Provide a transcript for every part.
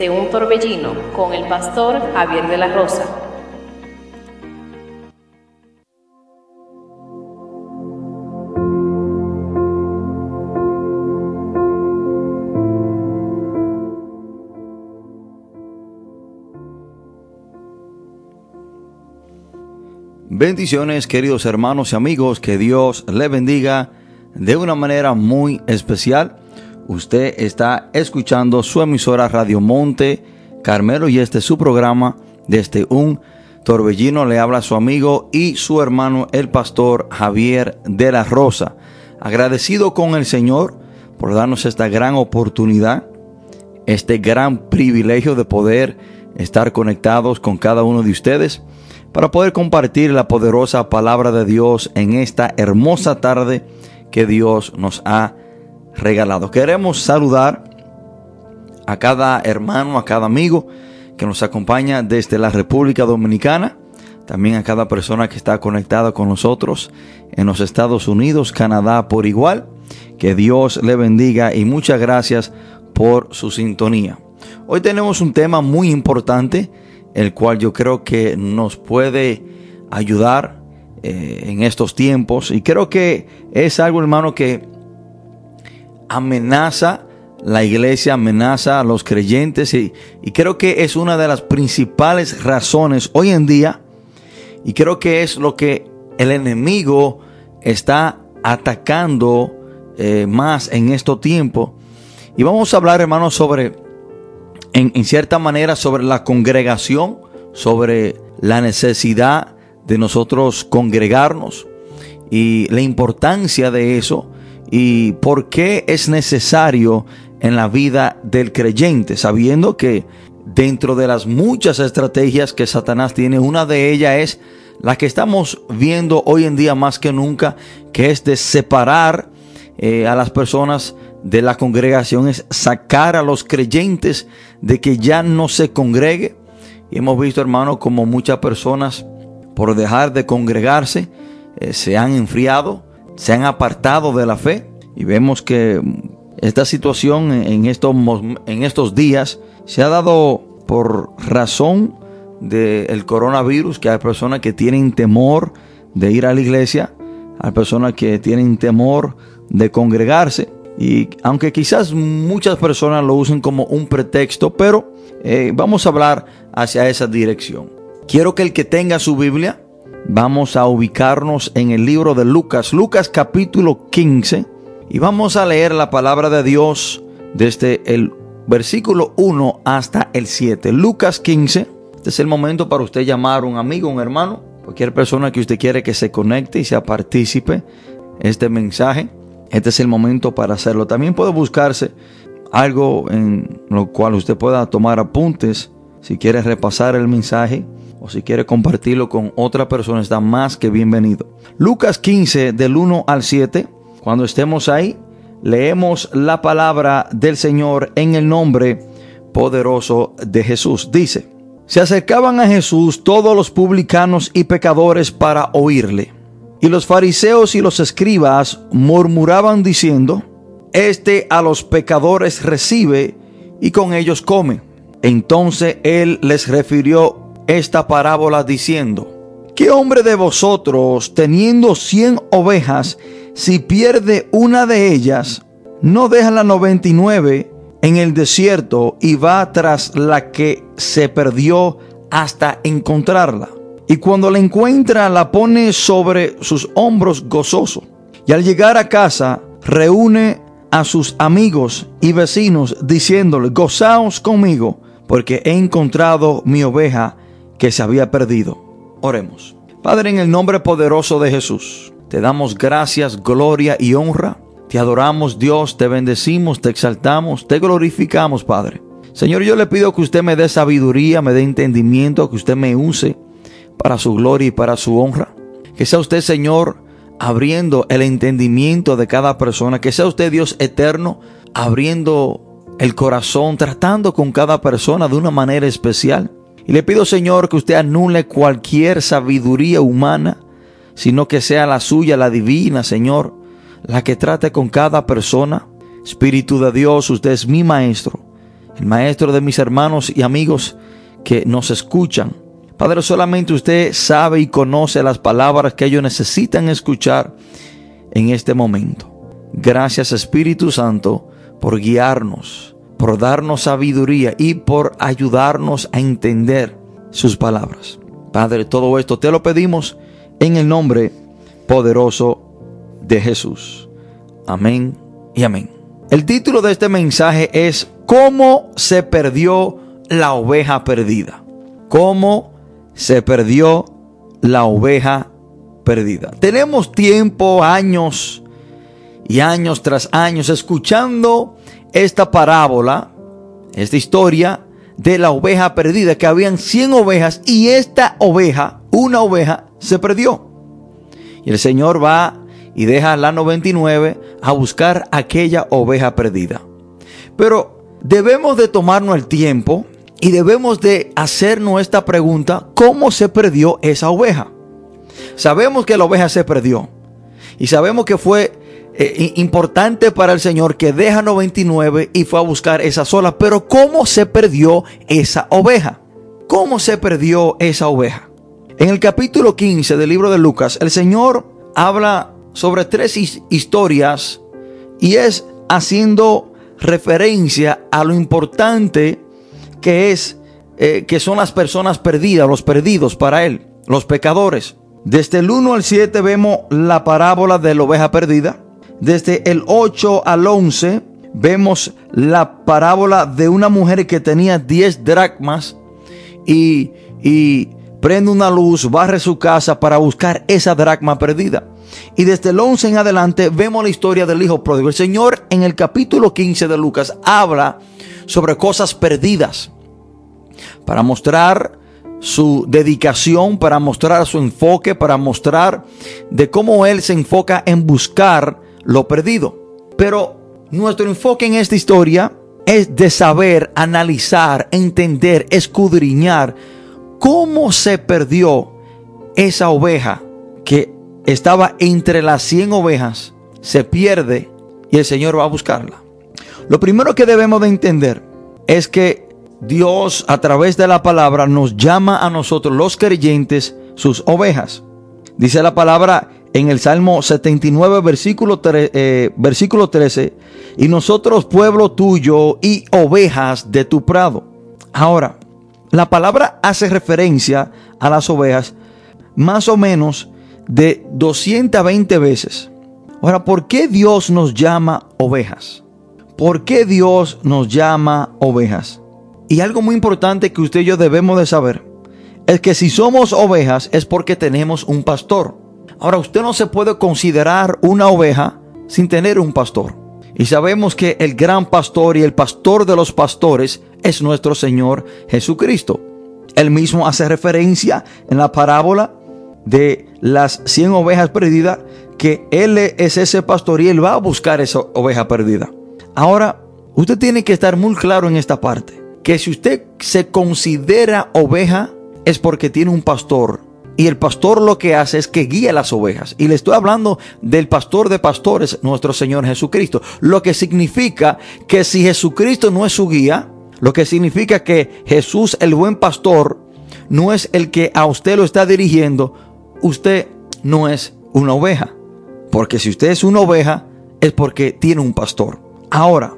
de un torbellino con el pastor Javier de la Rosa. Bendiciones queridos hermanos y amigos, que Dios le bendiga de una manera muy especial. Usted está escuchando su emisora Radio Monte Carmelo y este es su programa desde un torbellino. Le habla su amigo y su hermano el pastor Javier de la Rosa. Agradecido con el Señor por darnos esta gran oportunidad, este gran privilegio de poder estar conectados con cada uno de ustedes para poder compartir la poderosa palabra de Dios en esta hermosa tarde que Dios nos ha regalado. Queremos saludar a cada hermano, a cada amigo que nos acompaña desde la República Dominicana, también a cada persona que está conectada con nosotros en los Estados Unidos, Canadá por igual. Que Dios le bendiga y muchas gracias por su sintonía. Hoy tenemos un tema muy importante, el cual yo creo que nos puede ayudar eh, en estos tiempos y creo que es algo hermano que amenaza la iglesia, amenaza a los creyentes y, creo que es una de las principales razones hoy en día y creo que es lo que el enemigo está atacando eh, más en estos tiempos. Y vamos a hablar, hermanos, sobre, en, en cierta manera, sobre la congregación, sobre la necesidad de nosotros congregarnos y la importancia de eso y por qué es necesario en la vida del creyente, sabiendo que dentro de las muchas estrategias que Satanás tiene, una de ellas es la que estamos viendo hoy en día más que nunca, que es de separar eh, a las personas de la congregación, es sacar a los creyentes de que ya no se congregue. Y hemos visto, hermano, como muchas personas, por dejar de congregarse, eh, se han enfriado, se han apartado de la fe y vemos que esta situación en estos, en estos días se ha dado por razón del coronavirus, que hay personas que tienen temor de ir a la iglesia, hay personas que tienen temor de congregarse. Y aunque quizás muchas personas lo usen como un pretexto, pero eh, vamos a hablar hacia esa dirección. Quiero que el que tenga su Biblia vamos a ubicarnos en el libro de Lucas, Lucas capítulo 15, y vamos a leer la palabra de Dios desde el versículo 1 hasta el 7. Lucas 15, este es el momento para usted llamar a un amigo, un hermano, cualquier persona que usted quiere que se conecte y sea partícipe este mensaje. Este es el momento para hacerlo. También puede buscarse algo en lo cual usted pueda tomar apuntes si quiere repasar el mensaje o si quiere compartirlo con otra persona, está más que bienvenido. Lucas 15 del 1 al 7. Cuando estemos ahí, leemos la palabra del Señor en el nombre poderoso de Jesús. Dice, se acercaban a Jesús todos los publicanos y pecadores para oírle. Y los fariseos y los escribas murmuraban diciendo, Este a los pecadores recibe y con ellos come. Entonces él les refirió esta parábola diciendo, ¿qué hombre de vosotros, teniendo cien ovejas, si pierde una de ellas, no deja la 99 en el desierto y va tras la que se perdió hasta encontrarla? Y cuando la encuentra, la pone sobre sus hombros gozoso. Y al llegar a casa, reúne a sus amigos y vecinos, diciéndole, gozaos conmigo, porque he encontrado mi oveja que se había perdido. Oremos. Padre, en el nombre poderoso de Jesús, te damos gracias, gloria y honra. Te adoramos, Dios, te bendecimos, te exaltamos, te glorificamos, Padre. Señor, yo le pido que usted me dé sabiduría, me dé entendimiento, que usted me use para su gloria y para su honra. Que sea usted, Señor, abriendo el entendimiento de cada persona. Que sea usted, Dios eterno, abriendo el corazón, tratando con cada persona de una manera especial. Y le pido, Señor, que usted anule cualquier sabiduría humana, sino que sea la suya, la divina, Señor, la que trate con cada persona. Espíritu de Dios, usted es mi maestro el maestro de mis hermanos y amigos que nos escuchan. Padre, solamente usted sabe y conoce las palabras que ellos necesitan escuchar en este momento. Gracias Espíritu Santo por guiarnos, por darnos sabiduría y por ayudarnos a entender sus palabras. Padre, todo esto te lo pedimos en el nombre poderoso de Jesús. Amén y amén. El título de este mensaje es ¿Cómo se perdió la oveja perdida? ¿Cómo se perdió la oveja perdida? Tenemos tiempo, años y años tras años escuchando esta parábola, esta historia de la oveja perdida, que habían 100 ovejas y esta oveja, una oveja, se perdió. Y el Señor va y deja la 99 a buscar aquella oveja perdida. Pero debemos de tomarnos el tiempo y debemos de hacernos esta pregunta, ¿cómo se perdió esa oveja? Sabemos que la oveja se perdió y sabemos que fue eh, importante para el Señor que deja 99 y fue a buscar esa sola, pero ¿cómo se perdió esa oveja? ¿Cómo se perdió esa oveja? En el capítulo 15 del libro de Lucas, el Señor habla sobre tres historias y es haciendo referencia a lo importante que es eh, que son las personas perdidas, los perdidos para él, los pecadores. Desde el 1 al 7 vemos la parábola de la oveja perdida. Desde el 8 al 11 vemos la parábola de una mujer que tenía 10 dracmas y, y prende una luz, barre su casa para buscar esa dracma perdida. Y desde el 11 en adelante vemos la historia del hijo pródigo. El Señor en el capítulo 15 de Lucas habla sobre cosas perdidas para mostrar su dedicación, para mostrar su enfoque, para mostrar de cómo Él se enfoca en buscar lo perdido. Pero nuestro enfoque en esta historia es de saber, analizar, entender, escudriñar cómo se perdió esa oveja que estaba entre las 100 ovejas, se pierde y el Señor va a buscarla. Lo primero que debemos de entender es que Dios a través de la palabra nos llama a nosotros los creyentes sus ovejas. Dice la palabra en el Salmo 79, versículo, eh, versículo 13, y nosotros pueblo tuyo y ovejas de tu prado. Ahora, la palabra hace referencia a las ovejas más o menos de 220 veces. Ahora, ¿por qué Dios nos llama ovejas? ¿Por qué Dios nos llama ovejas? Y algo muy importante que usted y yo debemos de saber es que si somos ovejas es porque tenemos un pastor. Ahora, usted no se puede considerar una oveja sin tener un pastor. Y sabemos que el gran pastor y el pastor de los pastores es nuestro Señor Jesucristo. Él mismo hace referencia en la parábola de las 100 ovejas perdidas, que Él es ese pastor y Él va a buscar esa oveja perdida. Ahora, usted tiene que estar muy claro en esta parte, que si usted se considera oveja, es porque tiene un pastor. Y el pastor lo que hace es que guía las ovejas. Y le estoy hablando del pastor de pastores, nuestro Señor Jesucristo. Lo que significa que si Jesucristo no es su guía, lo que significa que Jesús, el buen pastor, no es el que a usted lo está dirigiendo, usted no es una oveja. Porque si usted es una oveja, es porque tiene un pastor. Ahora,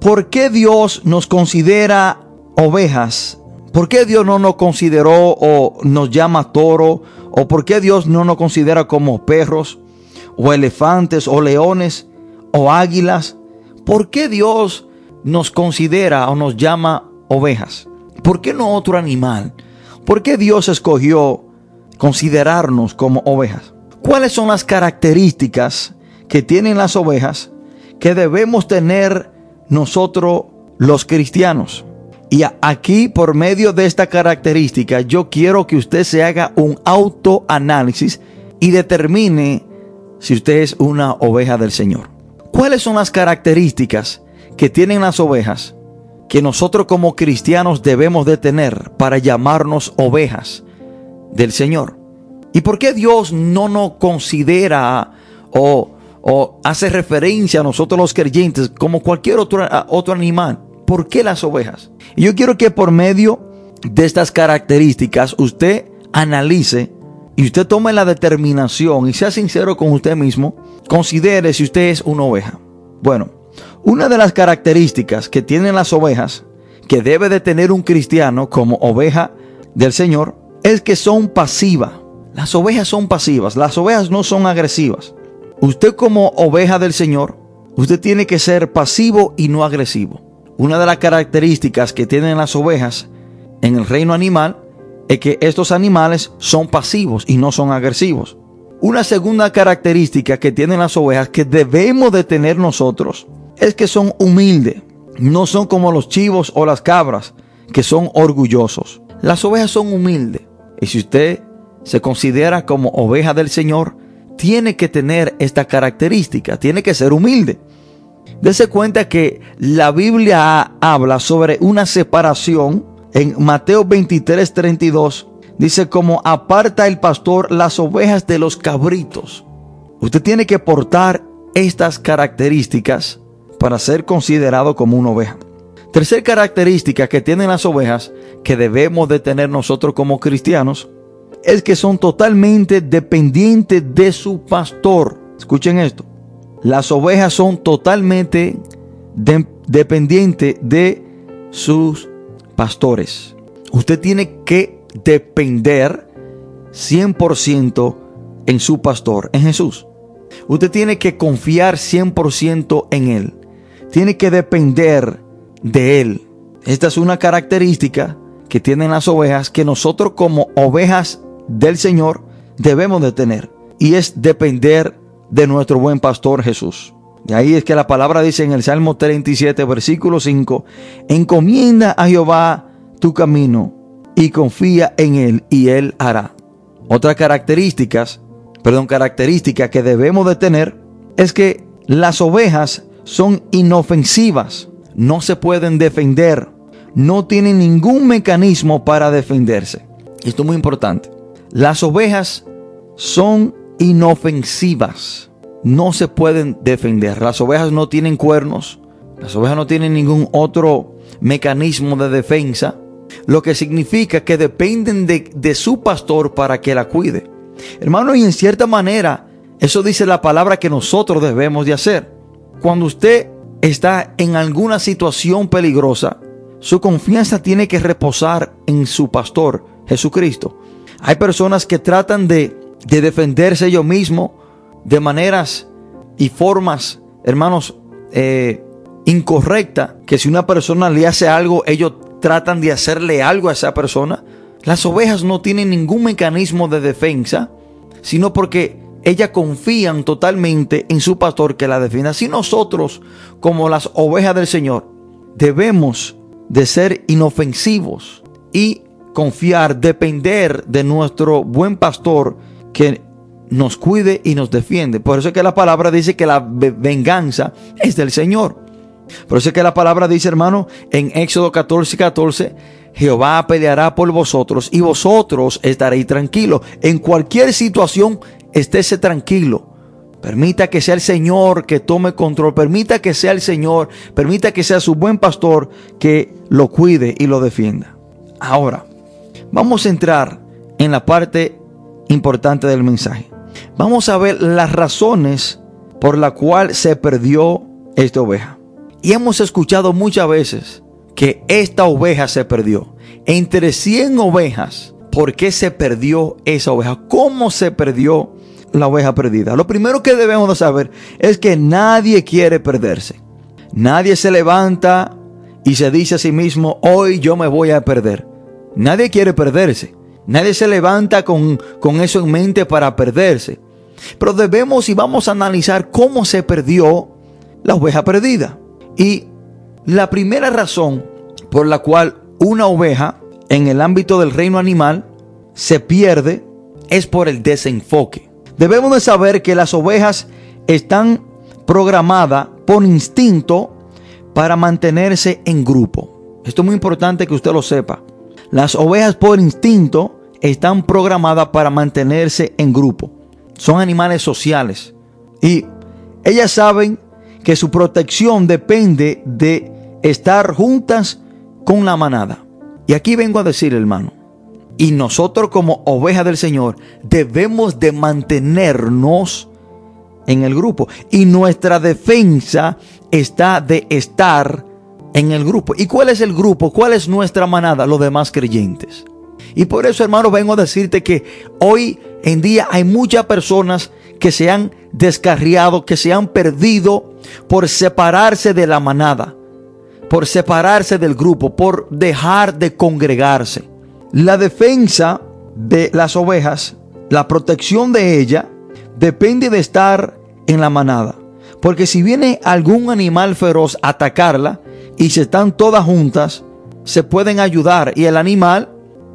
¿por qué Dios nos considera ovejas? ¿Por qué Dios no nos consideró o nos llama toro? ¿O por qué Dios no nos considera como perros? ¿O elefantes? ¿O leones? ¿O águilas? ¿Por qué Dios nos considera o nos llama ovejas? ¿Por qué no otro animal? ¿Por qué Dios escogió considerarnos como ovejas. ¿Cuáles son las características que tienen las ovejas que debemos tener nosotros los cristianos? Y aquí, por medio de esta característica, yo quiero que usted se haga un autoanálisis y determine si usted es una oveja del Señor. ¿Cuáles son las características que tienen las ovejas que nosotros como cristianos debemos de tener para llamarnos ovejas del Señor. ¿Y por qué Dios no nos considera o, hace referencia a nosotros los creyentes como cualquier otro, otro animal? ¿Por qué las ovejas? Y yo quiero que por medio de estas características usted analice y usted tome la determinación y sea sincero con usted mismo, considere si usted es una oveja. Bueno, una de las características que tienen las ovejas, que debe de tener un cristiano como oveja del Señor, es que son pasivas. Las ovejas son pasivas, las ovejas no son agresivas. Usted como oveja del Señor, usted tiene que ser pasivo y no agresivo. Una de las características que tienen las ovejas en el reino animal es que estos animales son pasivos y no son agresivos. Una segunda característica que tienen las ovejas que debemos de tener nosotros es que son humildes. No son como los chivos o las cabras que son orgullosos. Las ovejas son humildes. Y si usted se considera como oveja del Señor, tiene que tener esta característica, tiene que ser humilde. Dese cuenta que la Biblia habla sobre una separación en Mateo 23, 32. Dice como aparta el pastor las ovejas de los cabritos. Usted tiene que portar estas características para ser considerado como una oveja. Tercer característica que tienen las ovejas que debemos de tener nosotros como cristianos es que son totalmente dependientes de su pastor. Escuchen esto. Las ovejas son totalmente dependientes de sus pastores. Usted tiene que depender 100% en su pastor, en Jesús. Usted tiene que confiar 100% en Él. Tiene que depender de Él. Esta es una característica que tienen las ovejas que nosotros como ovejas del Señor debemos de tener. Y es depender de nuestro buen pastor Jesús. Y ahí es que la palabra dice en el Salmo 37, versículo 5, encomienda a Jehová tu camino y confía en él y él hará. Otra características, perdón, característica que debemos de tener es que las ovejas son inofensivas, no se pueden defender, no tienen ningún mecanismo para defenderse. Esto es muy importante. Las ovejas son inofensivas, no se pueden defender. Las ovejas no tienen cuernos, las ovejas no tienen ningún otro mecanismo de defensa, lo que significa que dependen de, de su pastor para que la cuide. Hermano, y en cierta manera, eso dice la palabra que nosotros debemos de hacer. Cuando usted está en alguna situación peligrosa, su confianza tiene que reposar en su pastor, Jesucristo. Hay personas que tratan de, defenderse ellos mismos de maneras y formas, hermanos, eh, incorrectas, que si una persona le hace algo, ellos tratan de hacerle algo a esa persona. Las ovejas no tienen ningún mecanismo de defensa, sino porque ellas confían totalmente en su pastor que la defienda. Si nosotros, como las ovejas del Señor, debemos de ser inofensivos y confiar, depender de nuestro buen pastor que nos cuide y nos defiende. Por eso es que la palabra dice que la venganza es del Señor. Por eso es que la palabra dice, hermano, en Éxodo 14, 14, Jehová peleará por vosotros y vosotros estaréis tranquilos. En cualquier situación, estése tranquilo. Permita que sea el Señor que tome control. Permita que sea el Señor. Permita que sea su buen pastor que lo cuide y lo defienda. Ahora, Vamos a entrar en la parte importante del mensaje. Vamos a ver las razones por la cual se perdió esta oveja. Y hemos escuchado muchas veces que esta oveja se perdió. Entre 100 ovejas, ¿por qué se perdió esa oveja? ¿Cómo se perdió la oveja perdida? Lo primero que debemos de saber es que nadie quiere perderse. Nadie se levanta y se dice a sí mismo, hoy yo me voy a perder. Nadie quiere perderse. Nadie se levanta con, con eso en mente para perderse. Pero debemos y vamos a analizar cómo se perdió la oveja perdida. Y la primera razón por la cual una oveja en el ámbito del reino animal se pierde es por el desenfoque. Debemos de saber que las ovejas están programadas por instinto para mantenerse en grupo. Esto es muy importante que usted lo sepa. Las ovejas por instinto están programadas para mantenerse en grupo. Son animales sociales. Y ellas saben que su protección depende de estar juntas con la manada. Y aquí vengo a decir, hermano, y nosotros como ovejas del Señor debemos de mantenernos en el grupo. Y nuestra defensa está de estar en el grupo. ¿Y cuál es el grupo? ¿Cuál es nuestra manada? Los demás creyentes. Y por eso, hermano, vengo a decirte que hoy en día hay muchas personas que se han descarriado, que se han perdido por separarse de la manada, por separarse del grupo, por dejar de congregarse. La defensa de las ovejas, la protección de ella, depende de estar en la manada. Porque si viene algún animal feroz a atacarla y se están todas juntas, se pueden ayudar y el animal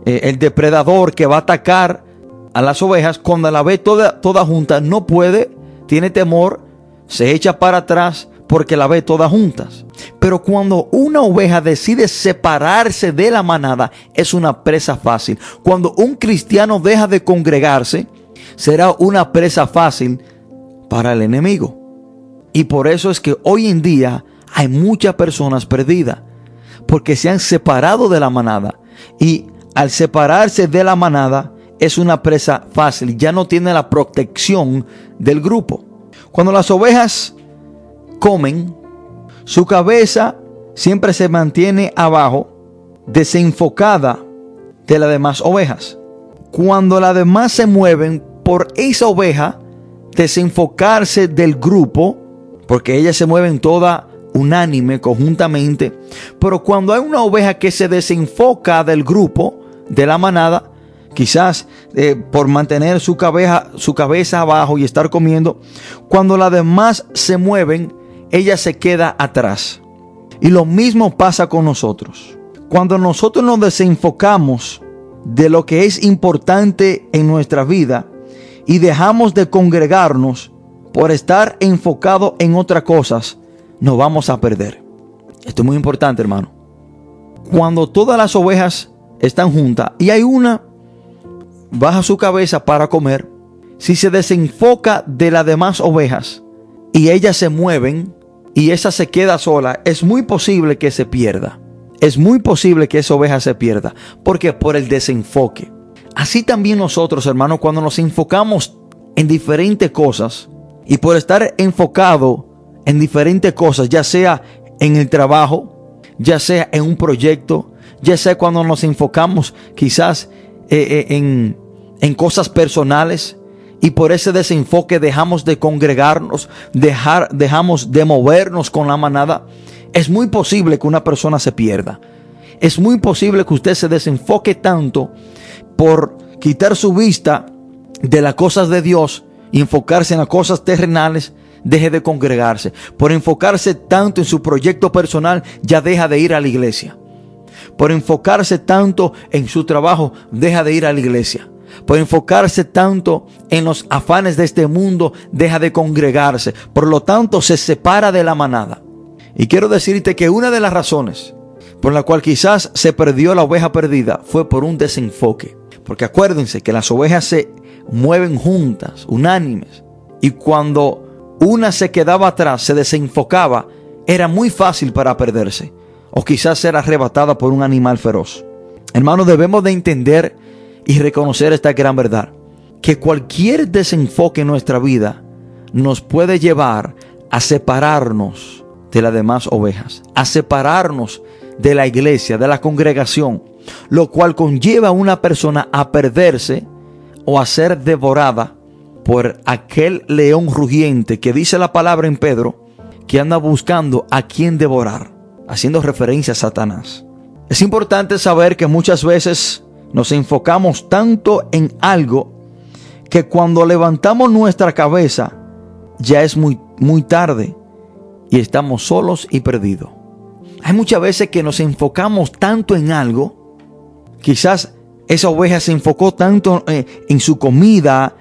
eh, el depredador que va a atacar a las ovejas, cuando la ve toda, toda junta, no puede, tiene temor, se echa para atrás porque la ve todas juntas. Pero cuando una oveja decide separarse de la manada, es una presa fácil. Cuando un cristiano deja de congregarse, será una presa fácil para el enemigo. Y por eso es que hoy en día hay muchas personas perdidas, porque se han separado de la manada y al separarse de la manada, es una presa fácil, ya no tiene la protección del grupo. Cuando las ovejas comen, su cabeza siempre se mantiene abajo, desenfocada de las demás ovejas. Cuando las demás se mueven por esa oveja, desenfocarse del grupo, porque ellas se mueven toda unánime, conjuntamente, pero cuando hay una oveja que se desenfoca del grupo, de la manada, quizás eh, por mantener su cabeza, su cabeza abajo y estar comiendo, cuando las demás se mueven, ella se queda atrás. Y lo mismo pasa con nosotros. Cuando nosotros nos desenfocamos de lo que es importante en nuestra vida y dejamos de congregarnos por estar enfocados en otras cosas, nos vamos a perder. Esto es muy importante, hermano. Cuando todas las ovejas están juntas y hay una baja su cabeza para comer, si se desenfoca de las demás ovejas y ellas se mueven y esa se queda sola, es muy posible que se pierda. Es muy posible que esa oveja se pierda. porque Por el desenfoque. Así también nosotros, hermanos, cuando nos enfocamos en diferentes cosas y por estar enfocado en diferentes cosas, ya sea en el trabajo, ya sea en un proyecto, ya sea cuando nos enfocamos quizás eh, eh, en, en cosas personales y por ese desenfoque dejamos de congregarnos, dejar, dejamos de movernos con la manada, es muy posible que una persona se pierda. Es muy posible que usted se desenfoque tanto por quitar su vista de las cosas de Dios enfocarse en las cosas terrenales, deje de congregarse. Por enfocarse tanto en su proyecto personal, ya deja de ir a la iglesia por enfocarse tanto en su trabajo, deja de ir a la iglesia. Por enfocarse tanto en los afanes de este mundo, deja de congregarse. Por lo tanto, se separa de la manada. Y quiero decirte que una de las razones por la cual quizás se perdió la oveja perdida fue por un desenfoque. Porque acuérdense que las ovejas se mueven juntas, unánimes. Y cuando una se quedaba atrás, se desenfocaba, era muy fácil para perderse o quizás ser arrebatada por un animal feroz. Hermanos, debemos de entender y reconocer esta gran verdad, que cualquier desenfoque en nuestra vida nos puede llevar a separarnos de las demás ovejas, a separarnos de la iglesia, de la congregación, lo cual conlleva a una persona a perderse o a ser devorada por aquel león rugiente que dice la palabra en Pedro, que anda buscando a quien devorar haciendo referencia a Satanás. Es importante saber que muchas veces nos enfocamos tanto en algo que cuando levantamos nuestra cabeza ya es muy, muy tarde y estamos solos y perdidos. Hay muchas veces que nos enfocamos tanto en algo, quizás esa oveja se enfocó tanto eh, en su comida,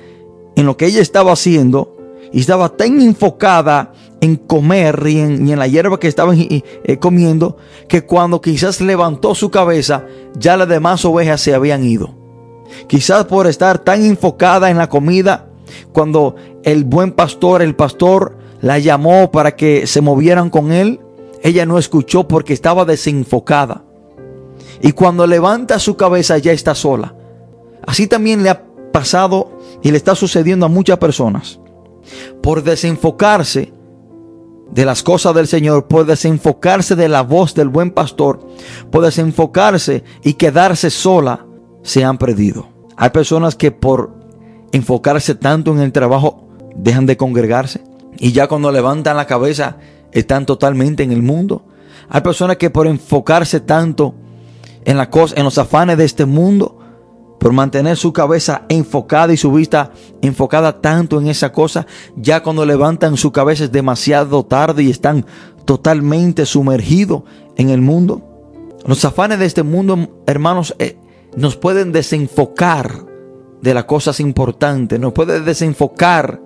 en lo que ella estaba haciendo, y estaba tan enfocada en comer y en, la hierba que estaban eh, comiendo, que cuando quizás levantó su cabeza, ya las demás ovejas se habían ido. Quizás por estar tan enfocada en la comida, cuando el buen pastor, el pastor, la llamó para que se movieran con él, ella no escuchó porque estaba desenfocada. Y cuando levanta su cabeza ya está sola. Así también le ha pasado y le está sucediendo a muchas personas. Por desenfocarse de las cosas del Señor, por desenfocarse de la voz del buen pastor, por desenfocarse y quedarse sola, se han perdido. Hay personas que por enfocarse tanto en el trabajo dejan de congregarse y ya cuando levantan la cabeza están totalmente en el mundo. Hay personas que por enfocarse tanto en en los afanes de este mundo, por mantener su cabeza enfocada y su vista enfocada tanto en esa cosa, ya cuando levantan su cabeza es demasiado tarde y están totalmente sumergidos en el mundo. Los afanes de este mundo, hermanos, eh, nos pueden desenfocar de las cosas importantes, nos pueden desenfocar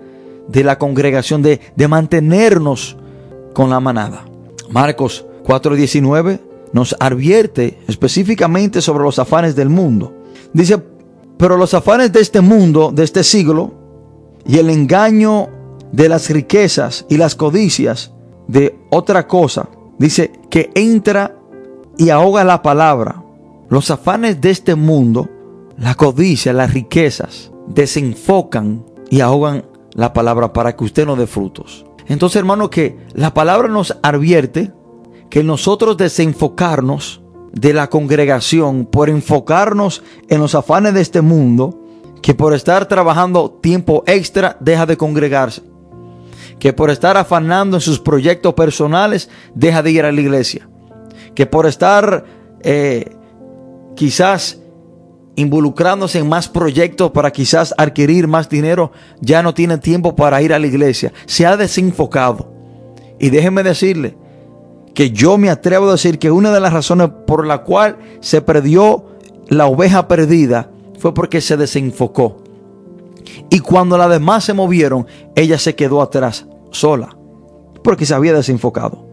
de la congregación, de, de mantenernos con la manada. Marcos 4:19 nos advierte específicamente sobre los afanes del mundo. Dice, pero los afanes de este mundo, de este siglo, y el engaño de las riquezas y las codicias de otra cosa, dice que entra y ahoga la palabra. Los afanes de este mundo, la codicia, las riquezas, desenfocan y ahogan la palabra para que usted no dé frutos. Entonces, hermano, que la palabra nos advierte que nosotros desenfocarnos de la congregación por enfocarnos en los afanes de este mundo, que por estar trabajando tiempo extra deja de congregarse, que por estar afanando en sus proyectos personales deja de ir a la iglesia, que por estar eh, quizás involucrándose en más proyectos para quizás adquirir más dinero, ya no tiene tiempo para ir a la iglesia, se ha desenfocado. Y déjenme decirle, que yo me atrevo a decir que una de las razones por la cual se perdió la oveja perdida fue porque se desenfocó. Y cuando las demás se movieron, ella se quedó atrás, sola, porque se había desenfocado.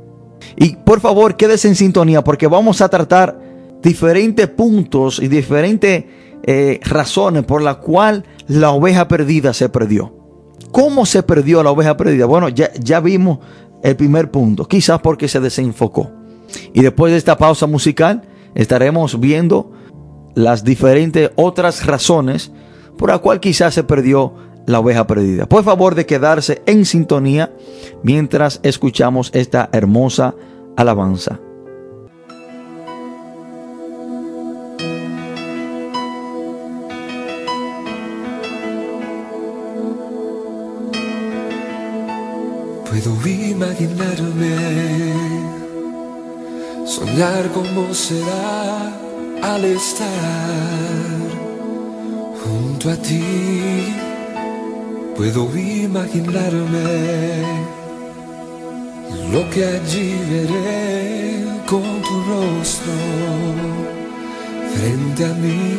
Y por favor, quédese en sintonía porque vamos a tratar diferentes puntos y diferentes eh, razones por la cual la oveja perdida se perdió. ¿Cómo se perdió la oveja perdida? Bueno, ya, ya vimos el primer punto, quizás porque se desenfocó. Y después de esta pausa musical estaremos viendo las diferentes otras razones por la cual quizás se perdió la oveja perdida. Por favor de quedarse en sintonía mientras escuchamos esta hermosa alabanza. Puedo imaginarme, soñar cómo será al estar junto a ti. Puedo imaginarme lo que allí veré con tu rostro frente a mí.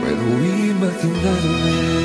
Puedo imaginarme.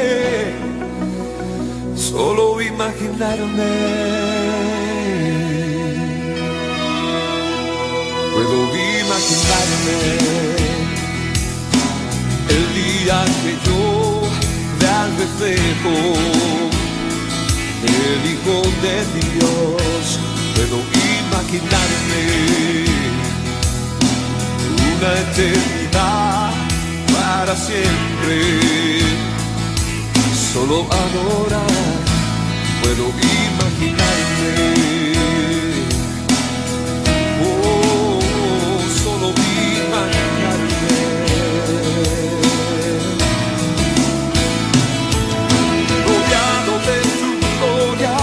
solo imaginarme. Puedo imaginarme el día que yo vea al reflejo el Hijo de Dios. Puedo imaginarme una eternidad para siempre solo adorar, puedo imaginarme. Oh, solo imaginarme. Rodeado de tu gloria,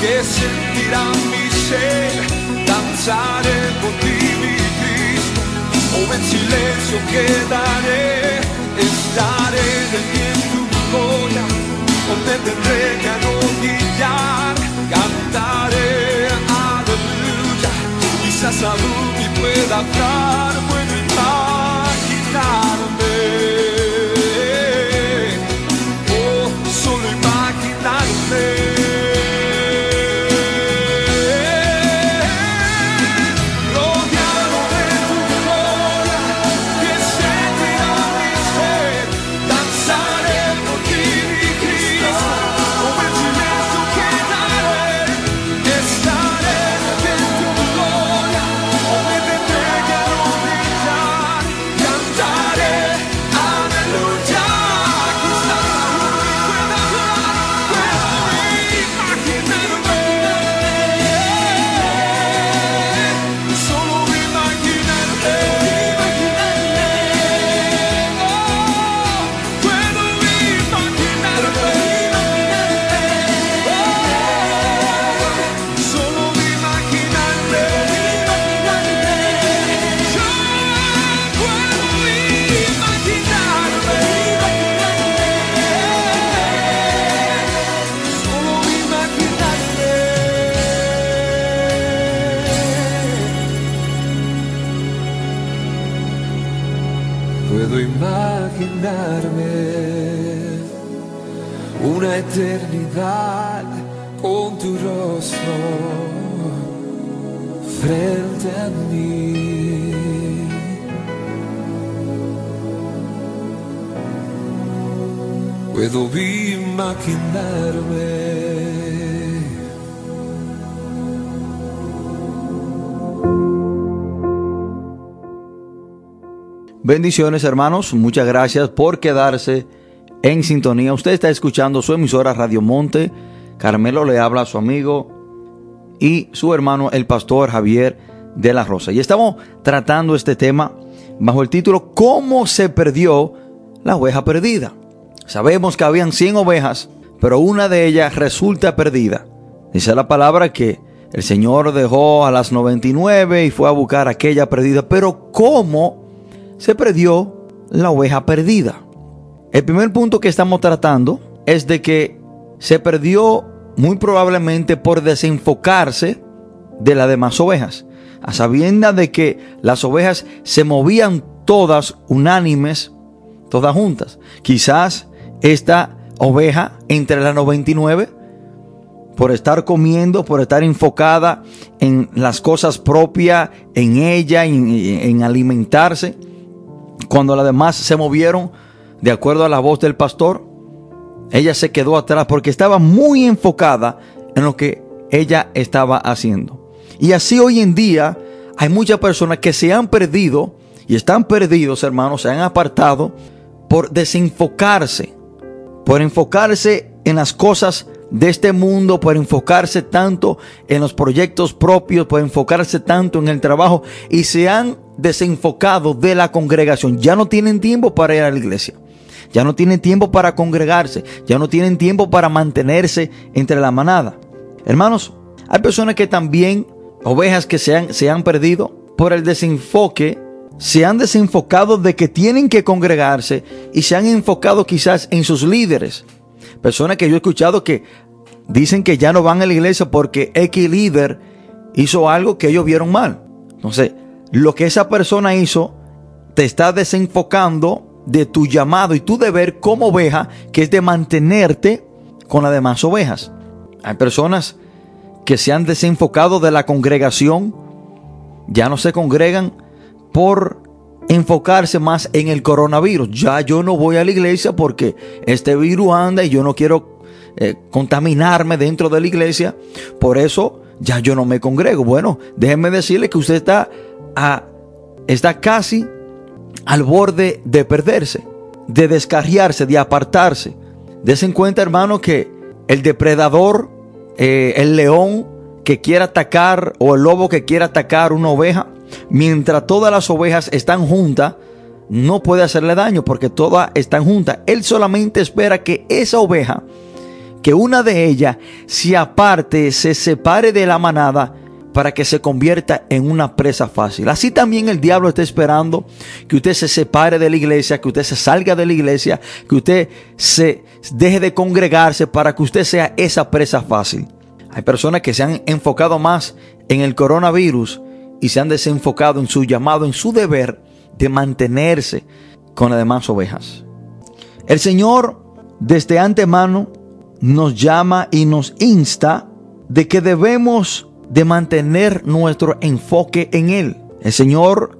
que sentirá mi ser, danzaré por ti, mi Cristo, o en silencio quedaré me tendré que arrodillar, cantaré aleluya, quizás aún y pueda hablar, puedo imaginarme, Puedo imaginarme una eternidad con tu rostro frente a mí. Puedo imaginarme. Bendiciones hermanos, muchas gracias por quedarse en sintonía. Usted está escuchando su emisora Radio Monte. Carmelo le habla a su amigo y su hermano el pastor Javier de la Rosa. Y estamos tratando este tema bajo el título ¿Cómo se perdió la oveja perdida? Sabemos que habían 100 ovejas, pero una de ellas resulta perdida. Dice la palabra que el Señor dejó a las 99 y fue a buscar aquella perdida. Pero ¿cómo se perdió la oveja perdida? El primer punto que estamos tratando es de que se perdió muy probablemente por desenfocarse de las demás ovejas. A sabiendas de que las ovejas se movían todas unánimes, todas juntas. Quizás esta oveja entre las 99 por estar comiendo, por estar enfocada en las cosas propias, en ella, en alimentarse, cuando las demás se movieron de acuerdo a la voz del pastor, ella se quedó atrás porque estaba muy enfocada en lo que ella estaba haciendo. Y así hoy en día hay muchas personas que se han perdido y están perdidos, hermanos, se han apartado por desenfocarse, por enfocarse en las cosas de este mundo, por enfocarse tanto en los proyectos propios, por enfocarse tanto en el trabajo y se han desenfocado de la congregación. Ya no tienen tiempo para ir a la iglesia. Ya no tienen tiempo para congregarse. Ya no tienen tiempo para mantenerse entre la manada. Hermanos, hay personas que también, ovejas que se han, se han perdido por el desenfoque, se han desenfocado de que tienen que congregarse y se han enfocado quizás en sus líderes. Personas que yo he escuchado que dicen que ya no van a la iglesia porque X líder hizo algo que ellos vieron mal. Entonces, lo que esa persona hizo te está desenfocando de tu llamado y tu deber como oveja, que es de mantenerte con las demás ovejas. Hay personas que se han desenfocado de la congregación, ya no se congregan por enfocarse más en el coronavirus. Ya yo no voy a la iglesia porque este virus anda y yo no quiero eh, contaminarme dentro de la iglesia. Por eso ya yo no me congrego. Bueno, déjenme decirle que usted está, a, está casi al borde de perderse, de descarriarse, de apartarse. Desen cuenta, hermano, que el depredador, eh, el león que quiera atacar o el lobo que quiera atacar una oveja, mientras todas las ovejas están juntas, no puede hacerle daño porque todas están juntas. Él solamente espera que esa oveja, que una de ellas se aparte, se separe de la manada para que se convierta en una presa fácil. Así también el diablo está esperando que usted se separe de la iglesia, que usted se salga de la iglesia, que usted se deje de congregarse para que usted sea esa presa fácil. Hay personas que se han enfocado más en el coronavirus y se han desenfocado en su llamado, en su deber de mantenerse con las demás ovejas. El Señor desde antemano nos llama y nos insta de que debemos de mantener nuestro enfoque en Él. El Señor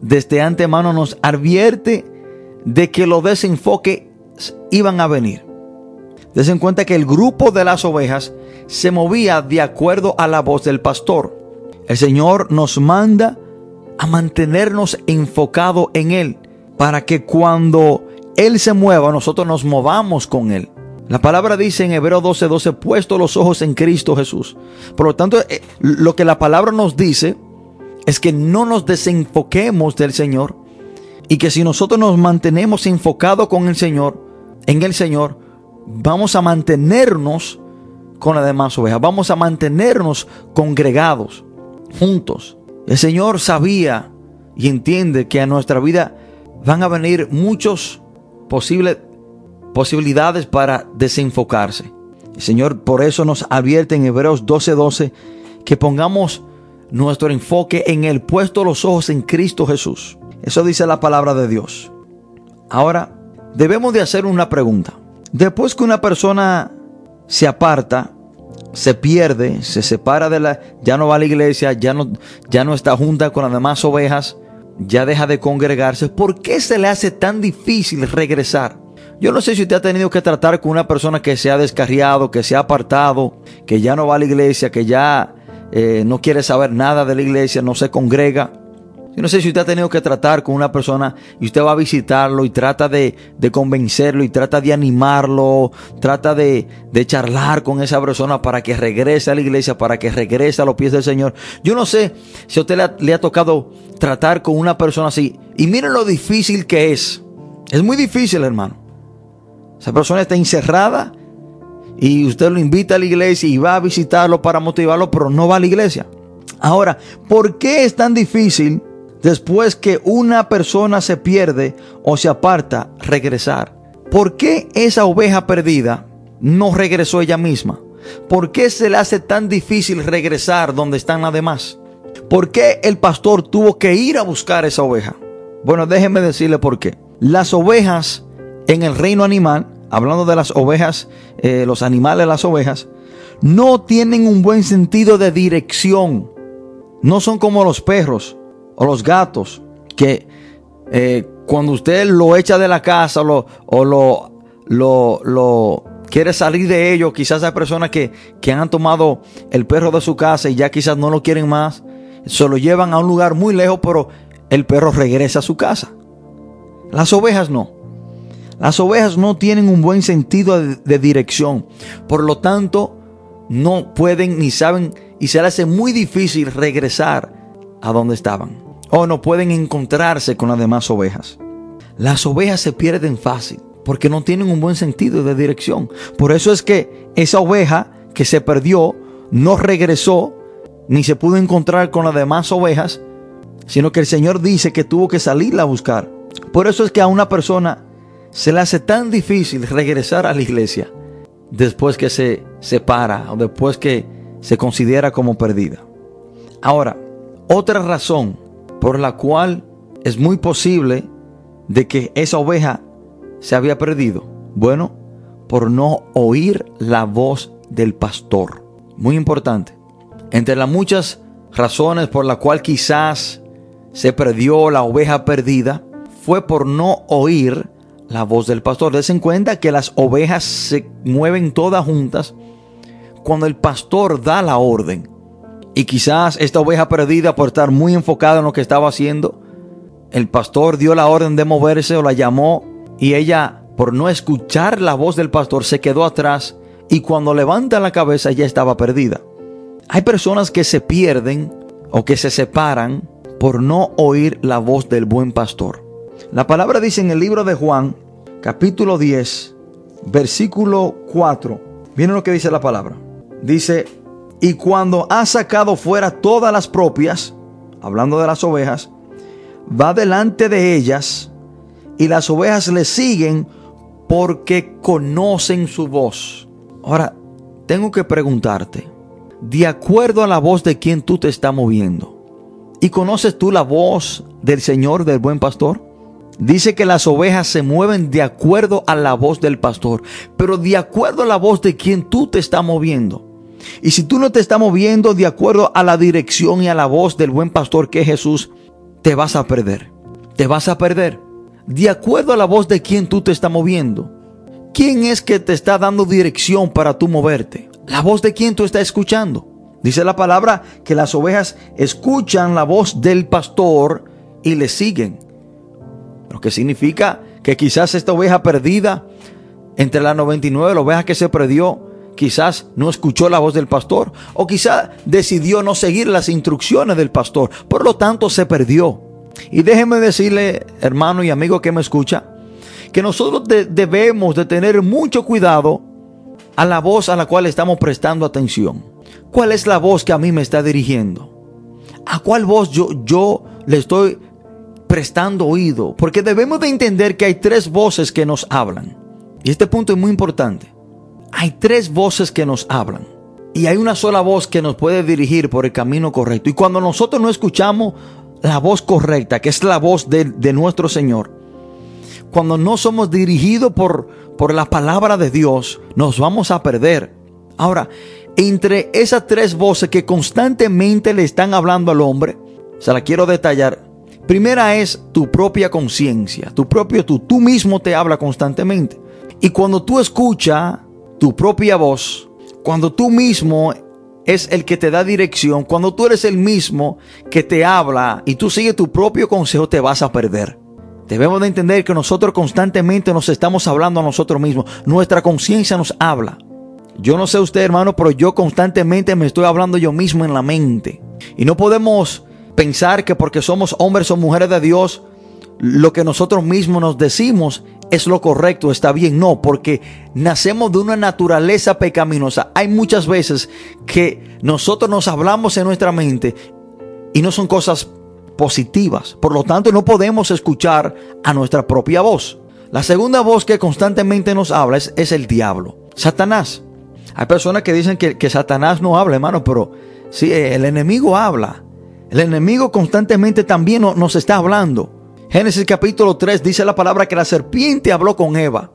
desde antemano nos advierte de que los desenfoques iban a venir. Desen cuenta que el grupo de las ovejas se movía de acuerdo a la voz del pastor. El Señor nos manda a mantenernos enfocados en Él para que cuando Él se mueva nosotros nos movamos con Él. La palabra dice en Hebreo 12:12, 12, puesto los ojos en Cristo Jesús. Por lo tanto, eh, lo que la palabra nos dice es que no nos desenfoquemos del Señor y que si nosotros nos mantenemos enfocados con el Señor, en el Señor, vamos a mantenernos con las demás ovejas, vamos a mantenernos congregados, juntos. El Señor sabía y entiende que a nuestra vida van a venir muchos posibles posibilidades para desenfocarse. El Señor por eso nos advierte en Hebreos 12:12 que pongamos nuestro enfoque en el puesto los ojos en Cristo Jesús. Eso dice la palabra de Dios. Ahora, debemos de hacer una pregunta. Después que una persona se aparta, se pierde, se separa de la, ya no va a la iglesia, ya no, ya no está junta con las demás ovejas, ya deja de congregarse, ¿por qué se le hace tan difícil regresar? Yo no sé si usted ha tenido que tratar con una persona que se ha descarriado, que se ha apartado, que ya no va a la iglesia, que ya eh, no quiere saber nada de la iglesia, no se congrega. Yo no sé si usted ha tenido que tratar con una persona y usted va a visitarlo y trata de, convencerlo y trata de animarlo, trata de, charlar con esa persona para que regrese a la iglesia, para que regrese a los pies del Señor. Yo no sé si a usted le ha, le ha tocado tratar con una persona así. Y miren lo difícil que es. Es muy difícil, hermano. Esa persona está encerrada y usted lo invita a la iglesia y va a visitarlo para motivarlo, pero no va a la iglesia. Ahora, ¿por qué es tan difícil después que una persona se pierde o se aparta regresar? ¿Por qué esa oveja perdida no regresó ella misma? ¿Por qué se le hace tan difícil regresar donde están las demás? ¿Por qué el pastor tuvo que ir a buscar esa oveja? Bueno, déjeme decirle por qué. Las ovejas en el reino animal, hablando de las ovejas, eh, los animales, las ovejas, no tienen un buen sentido de dirección. No son como los perros o los gatos, que eh, cuando usted lo echa de la casa o lo, lo, lo, quiere salir de ello, quizás hay personas que, que han tomado el perro de su casa y ya quizás no lo quieren más, se lo llevan a un lugar muy lejos, pero el perro regresa a su casa. Las ovejas no. Las ovejas no tienen un buen sentido de, dirección. Por lo tanto, no pueden ni saben y se les hace muy difícil regresar a donde estaban. O no pueden encontrarse con las demás ovejas. Las ovejas se pierden fácil porque no tienen un buen sentido de dirección. Por eso es que esa oveja que se perdió no regresó ni se pudo encontrar con las demás ovejas, sino que el Señor dice que tuvo que salirla a buscar. Por eso es que a una persona se le hace tan difícil regresar a la iglesia después que se separa o después que se considera como perdida. Ahora, otra razón por la cual es muy posible de que esa oveja se había perdido, bueno, por no oír la voz del pastor. Muy importante. Entre las muchas razones por la cual quizás se perdió la oveja perdida, fue por no oír la voz del pastor. Des en cuenta que las ovejas se mueven todas juntas cuando el pastor da la orden. Y quizás esta oveja perdida por estar muy enfocada en lo que estaba haciendo, el pastor dio la orden de moverse o la llamó y ella por no escuchar la voz del pastor se quedó atrás y cuando levanta la cabeza ya estaba perdida. Hay personas que se pierden o que se separan por no oír la voz del buen pastor. La palabra dice en el libro de Juan, capítulo 10, versículo 4. Miren lo que dice la palabra. Dice, Y cuando ha sacado fuera todas las propias, hablando de las ovejas, va delante de ellas y las ovejas le siguen porque conocen su voz. Ahora, tengo que preguntarte, de acuerdo a la voz de quien tú te estás moviendo, ¿y conoces tú la voz del Señor, del buen pastor? Dice que las ovejas se mueven de acuerdo a la voz del pastor, pero de acuerdo a la voz de quien tú te estás moviendo. Y si tú no te estás moviendo de acuerdo a la dirección y a la voz del buen pastor que es Jesús, te vas a perder. Te vas a perder. De acuerdo a la voz de quien tú te estás moviendo. ¿Quién es que te está dando dirección para tú moverte? La voz de quien tú estás escuchando. Dice la palabra que las ovejas escuchan la voz del pastor y le siguen. Lo que significa que quizás esta oveja perdida, entre las 99, la oveja que se perdió, quizás no escuchó la voz del pastor o quizás decidió no seguir las instrucciones del pastor. Por lo tanto, se perdió. Y déjeme decirle, hermano y amigo que me escucha, que nosotros debemos de tener mucho cuidado a la voz a la cual estamos prestando atención. ¿Cuál es la voz que a mí me está dirigiendo? ¿A cuál voz yo, yo le estoy prestando oído? Porque debemos de entender que hay tres voces que nos hablan. Y este punto es muy importante. Hay tres voces que nos hablan. Y hay una sola voz que nos puede dirigir por el camino correcto. Y cuando nosotros no escuchamos la voz correcta, que es la voz de, de nuestro Señor, cuando no somos dirigidos por, por la palabra de Dios, nos vamos a perder. Ahora, entre esas tres voces que constantemente le están hablando al hombre, se la quiero detallar. Primera es tu propia conciencia, tu propio tú, tú mismo te habla constantemente. Y cuando tú escuchas tu propia voz, cuando tú mismo es el que te da dirección, cuando tú eres el mismo que te habla y tú sigues tu propio consejo, te vas a perder. Debemos de entender que nosotros constantemente nos estamos hablando a nosotros mismos. Nuestra conciencia nos habla. Yo no sé usted, hermano, pero yo constantemente me estoy hablando yo mismo en la mente. Y no podemos pensar que porque somos hombres o mujeres de Dios, lo que nosotros mismos nos decimos es lo correcto, está bien. No, porque nacemos de una naturaleza pecaminosa. Hay muchas veces que nosotros nos hablamos en nuestra mente y no son cosas positivas. Por lo tanto, no podemos escuchar a nuestra propia voz. La segunda voz que constantemente nos habla es, el diablo, Satanás. Hay personas que dicen que, que Satanás no habla, hermano, pero sí, el enemigo habla. El enemigo constantemente también nos está hablando. Génesis capítulo 3 dice la palabra que la serpiente habló con Eva.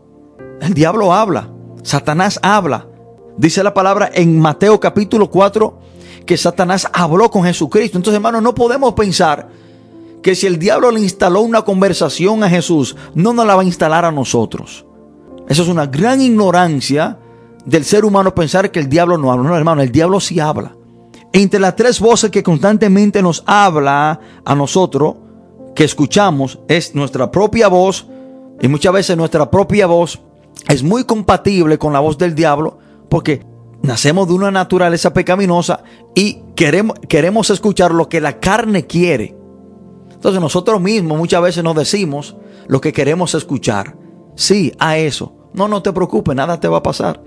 El diablo habla. Satanás habla. Dice la palabra en Mateo capítulo 4 que Satanás habló con Jesucristo. Entonces, hermano, no podemos pensar que si el diablo le instaló una conversación a Jesús, no nos la va a instalar a nosotros. Eso es una gran ignorancia del ser humano pensar que el diablo no habla. No, hermano, el diablo sí habla. Entre las tres voces que constantemente nos habla a nosotros, que escuchamos es nuestra propia voz y muchas veces nuestra propia voz es muy compatible con la voz del diablo porque nacemos de una naturaleza pecaminosa y queremos, queremos escuchar lo que la carne quiere. Entonces nosotros mismos muchas veces nos decimos lo que queremos escuchar. Sí, a eso. No, no te preocupes, nada te va a pasar.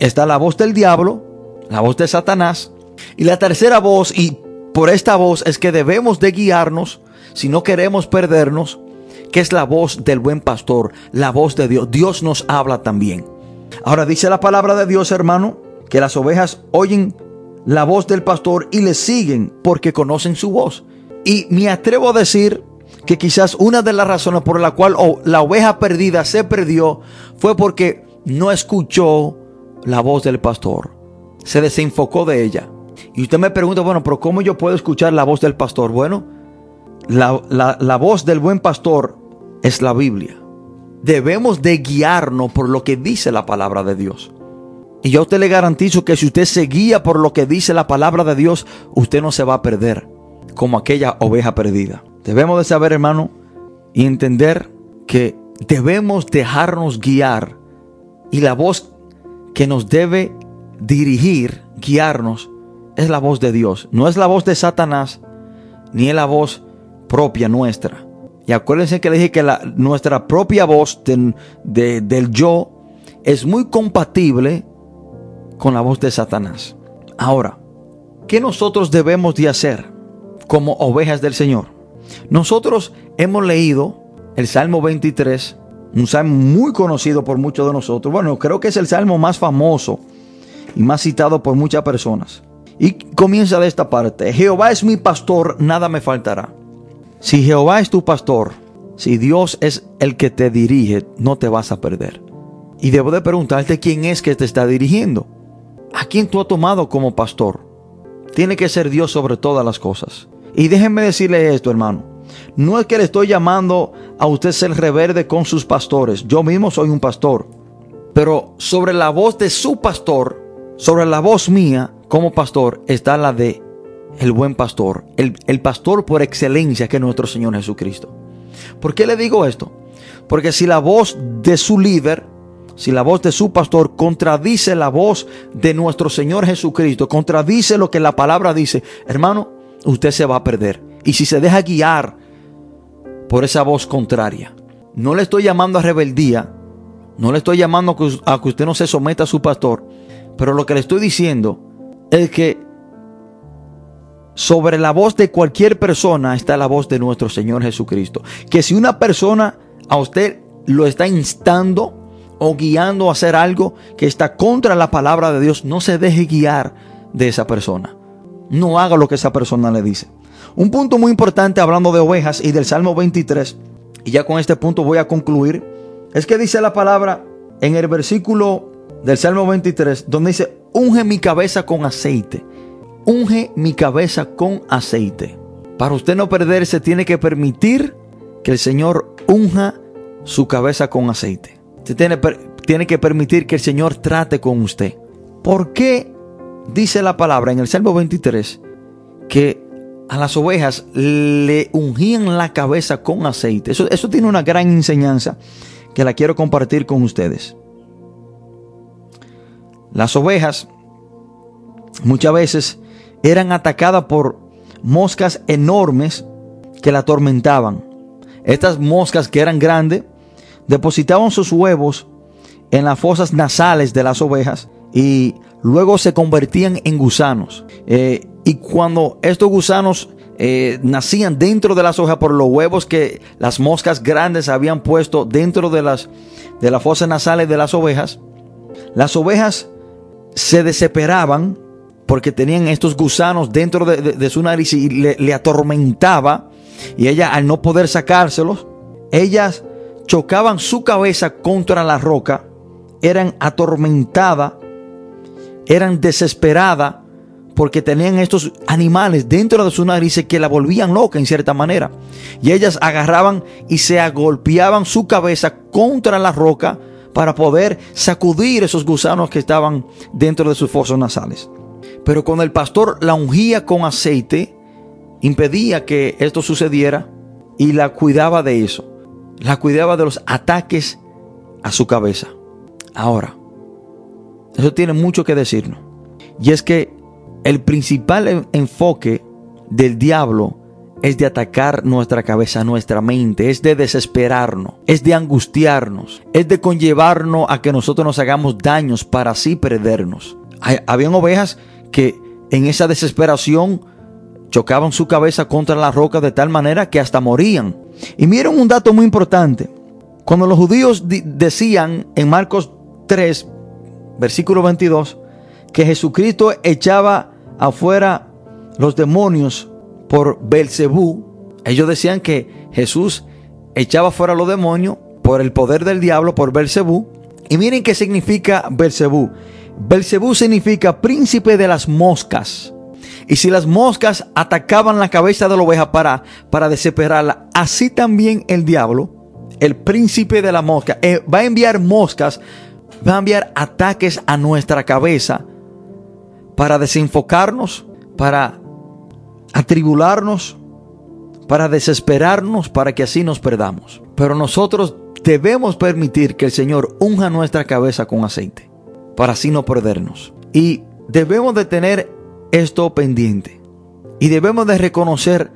Está la voz del diablo, la voz de Satanás. Y la tercera voz, y por esta voz es que debemos de guiarnos si no queremos perdernos, que es la voz del buen pastor, la voz de Dios. Dios nos habla también. Ahora dice la palabra de Dios, hermano, que las ovejas oyen la voz del pastor y le siguen porque conocen su voz. Y me atrevo a decir que quizás una de las razones por la cual la oveja perdida se perdió fue porque no escuchó la voz del pastor. Se desenfocó de ella. Y usted me pregunta, bueno, pero ¿cómo yo puedo escuchar la voz del pastor? Bueno, la, voz del buen pastor es la Biblia. Debemos de guiarnos por lo que dice la palabra de Dios. Y yo a usted le garantizo que si usted se guía por lo que dice la palabra de Dios, usted no se va a perder como aquella oveja perdida. Debemos de saber, hermano, y entender que debemos dejarnos guiar. Y la voz que nos debe dirigir, guiarnos, es la voz de Dios. No es la voz de Satanás, ni es la voz propia nuestra. Y acuérdense que le dije que la, nuestra propia voz del yo es muy compatible con la voz de Satanás. Ahora, ¿qué nosotros debemos de hacer como ovejas del Señor? Nosotros hemos leído el Salmo 23, un salmo muy conocido por muchos de nosotros. Bueno, creo que es el salmo más famoso y más citado por muchas personas. Y comienza de esta parte. Jehová es mi pastor, nada me faltará. Si Jehová es tu pastor, si Dios es el que te dirige, no te vas a perder. Y debo de preguntarte quién es que te está dirigiendo. ¿A quién tú has tomado como pastor? Tiene que ser Dios sobre todas las cosas. Y déjenme decirle esto, hermano. No es que le estoy llamando a usted ser reverde con sus pastores. Yo mismo soy un pastor. Pero sobre la voz de su pastor, sobre la voz mía como pastor, está la de el buen pastor, el, el pastor por excelencia que es nuestro Señor Jesucristo. ¿Por qué le digo esto? Porque si la voz de su líder, si la voz de su pastor contradice la voz de nuestro Señor Jesucristo, contradice lo que la palabra dice, hermano, usted se va a perder. Y si se deja guiar por esa voz contraria, no le estoy llamando a rebeldía, no le estoy llamando a que usted no se someta a su pastor, pero lo que le estoy diciendo es que sobre la voz de cualquier persona está la voz de nuestro Señor Jesucristo. Que si una persona a usted lo está instando o guiando a hacer algo que está contra la palabra de Dios, no se deje guiar de esa persona. No haga lo que esa persona le dice. Un punto muy importante hablando de ovejas y del Salmo 23, y ya con este punto voy a concluir, es que dice la palabra en el versículo del Salmo 23, donde dice, unge mi cabeza con aceite unge mi cabeza con aceite. Para usted no perderse, tiene que permitir que el Señor unja su cabeza con aceite. Tiene, tiene que permitir que el Señor trate con usted. ¿Por qué dice la palabra en el Salmo 23 que a las ovejas le ungían la cabeza con aceite? Eso, eso tiene una gran enseñanza que la quiero compartir con ustedes. Las ovejas muchas veces eran atacadas por moscas enormes que la atormentaban. Estas moscas que eran grandes depositaban sus huevos en las fosas nasales de las ovejas y luego se convertían en gusanos. Eh, y cuando estos gusanos eh, nacían dentro de las hojas por los huevos que las moscas grandes habían puesto dentro de las, de las fosas nasales de las ovejas, las ovejas se desesperaban porque tenían estos gusanos dentro de, su nariz y le, atormentaba. Y ella, al no poder sacárselos, ellas chocaban su cabeza contra la roca, eran atormentadas, eran desesperadas, porque tenían estos animales dentro de su nariz que la volvían loca en cierta manera. Y ellas agarraban y se agolpeaban su cabeza contra la roca para poder sacudir esos gusanos que estaban dentro de sus fosos nasales. Pero cuando el pastor la ungía con aceite, impedía que esto sucediera y la cuidaba de eso. La cuidaba de los ataques a su cabeza. Ahora, eso tiene mucho que decirnos. Y es que el principal enfoque del diablo es de atacar nuestra cabeza, nuestra mente, es de desesperarnos, es de angustiarnos, es de conllevarnos a que nosotros nos hagamos daños para así perdernos. habían ovejas que en esa desesperación chocaban su cabeza contra la roca de tal manera que hasta morían. Y miren un dato muy importante. Cuando los judíos decían en Marcos 3, versículo 22, que Jesucristo echaba afuera los demonios por Belcebú, ellos decían que Jesús echaba fuera los demonios por el poder del diablo, por Belcebú. Y miren qué significa Belcebú. Belcebú significa príncipe de las moscas. Y si las moscas atacaban la cabeza de la oveja para, para desesperarla, así también el diablo, el príncipe de la mosca, eh, va a enviar moscas, va a enviar ataques a nuestra cabeza para desenfocarnos, para atribularnos, para desesperarnos, para que así nos perdamos. Pero nosotros debemos permitir que el Señor unja nuestra cabeza con aceite para así no perdernos. Y debemos de tener esto pendiente. Y debemos de reconocer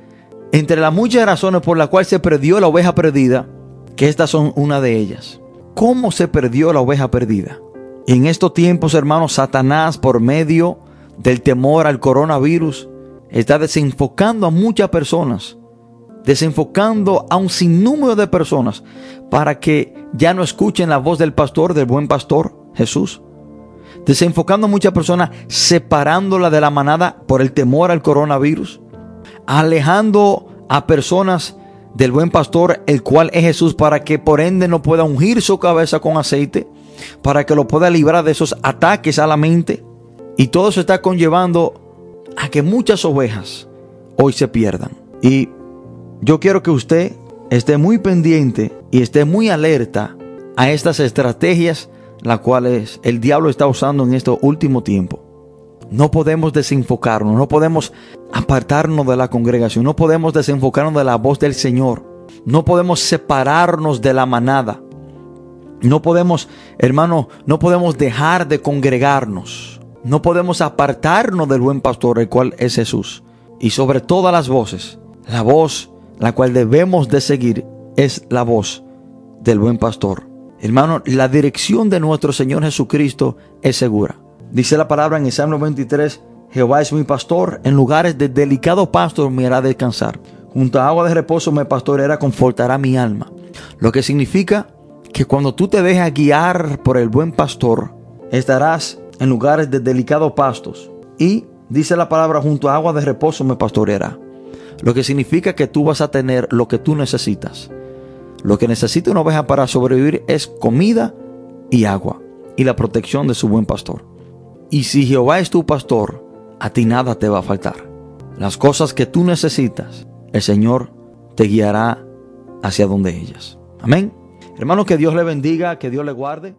entre las muchas razones por las cuales se perdió la oveja perdida, que estas son una de ellas. ¿Cómo se perdió la oveja perdida? En estos tiempos, hermanos, Satanás por medio del temor al coronavirus está desenfocando a muchas personas, desenfocando a un sinnúmero de personas para que ya no escuchen la voz del pastor, del buen pastor Jesús. Desenfocando a muchas personas, separándola de la manada por el temor al coronavirus, alejando a personas del buen pastor, el cual es Jesús, para que por ende no pueda ungir su cabeza con aceite, para que lo pueda librar de esos ataques a la mente. Y todo se está conllevando a que muchas ovejas hoy se pierdan. Y yo quiero que usted esté muy pendiente y esté muy alerta a estas estrategias las cuales el diablo está usando en este último tiempo. No podemos desenfocarnos, no podemos apartarnos de la congregación, no podemos desenfocarnos de la voz del Señor, no podemos separarnos de la manada, no podemos, hermano, no podemos dejar de congregarnos, no podemos apartarnos del buen pastor, el cual es Jesús. Y sobre todas las voces, la voz la cual debemos de seguir es la voz del buen pastor. Hermano, la dirección de nuestro Señor Jesucristo es segura. Dice la palabra en el Salmo 23, Jehová es mi pastor, en lugares de delicado pasto me hará descansar. Junto a agua de reposo me pastoreará, confortará mi alma. Lo que significa que cuando tú te dejas guiar por el buen pastor, estarás en lugares de delicados pastos. Y dice la palabra, junto a agua de reposo me pastoreará. Lo que significa que tú vas a tener lo que tú necesitas. Lo que necesita una oveja para sobrevivir es comida y agua y la protección de su buen pastor. Y si Jehová es tu pastor, a ti nada te va a faltar. Las cosas que tú necesitas, el Señor te guiará hacia donde ellas. Amén. Hermano, que Dios le bendiga, que Dios le guarde.